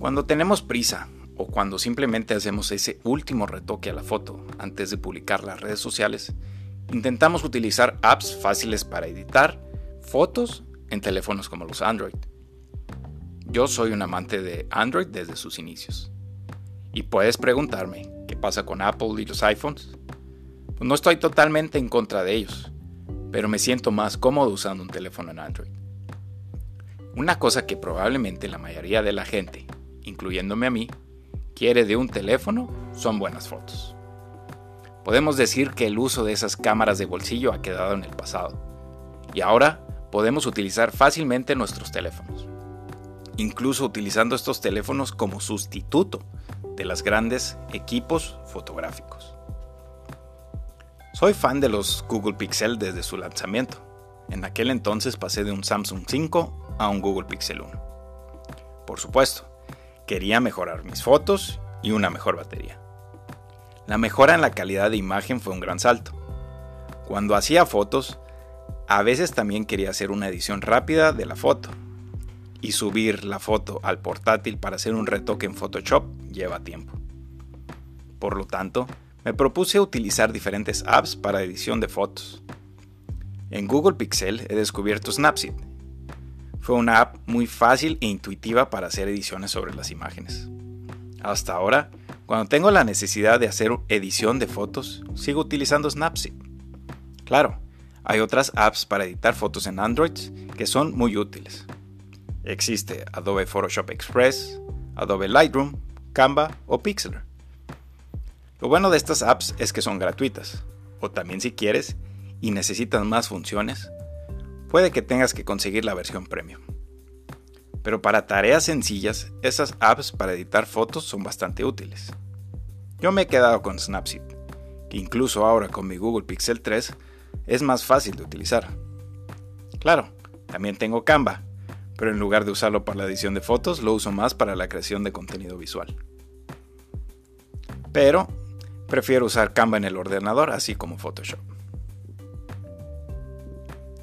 Cuando tenemos prisa o cuando simplemente hacemos ese último retoque a la foto antes de publicar las redes sociales, intentamos utilizar apps fáciles para editar fotos en teléfonos como los Android. Yo soy un amante de Android desde sus inicios. Y puedes preguntarme, ¿qué pasa con Apple y los iPhones? Pues no estoy totalmente en contra de ellos, pero me siento más cómodo usando un teléfono en Android. Una cosa que probablemente la mayoría de la gente, incluyéndome a mí, quiere de un teléfono son buenas fotos. Podemos decir que el uso de esas cámaras de bolsillo ha quedado en el pasado, y ahora podemos utilizar fácilmente nuestros teléfonos, incluso utilizando estos teléfonos como sustituto de los grandes equipos fotográficos. Soy fan de los Google Pixel desde su lanzamiento. En aquel entonces pasé de un Samsung 5 a un Google Pixel 1. Por supuesto, quería mejorar mis fotos y una mejor batería. La mejora en la calidad de imagen fue un gran salto. Cuando hacía fotos, a veces también quería hacer una edición rápida de la foto. Y subir la foto al portátil para hacer un retoque en Photoshop lleva tiempo. Por lo tanto, me propuse utilizar diferentes apps para edición de fotos. En Google Pixel he descubierto Snapseed. Fue una app muy fácil e intuitiva para hacer ediciones sobre las imágenes. Hasta ahora, cuando tengo la necesidad de hacer edición de fotos, sigo utilizando Snapseed. Claro, hay otras apps para editar fotos en Android que son muy útiles. Existe Adobe Photoshop Express, Adobe Lightroom, Canva o Pixlr. Lo bueno de estas apps es que son gratuitas, o también si quieres y necesitas más funciones, puede que tengas que conseguir la versión premium. Pero para tareas sencillas, esas apps para editar fotos son bastante útiles. Yo me he quedado con Snapseed, que incluso ahora con mi Google Pixel 3 es más fácil de utilizar. Claro, también tengo Canva, pero en lugar de usarlo para la edición de fotos, lo uso más para la creación de contenido visual. Pero prefiero usar Canva en el ordenador, así como Photoshop.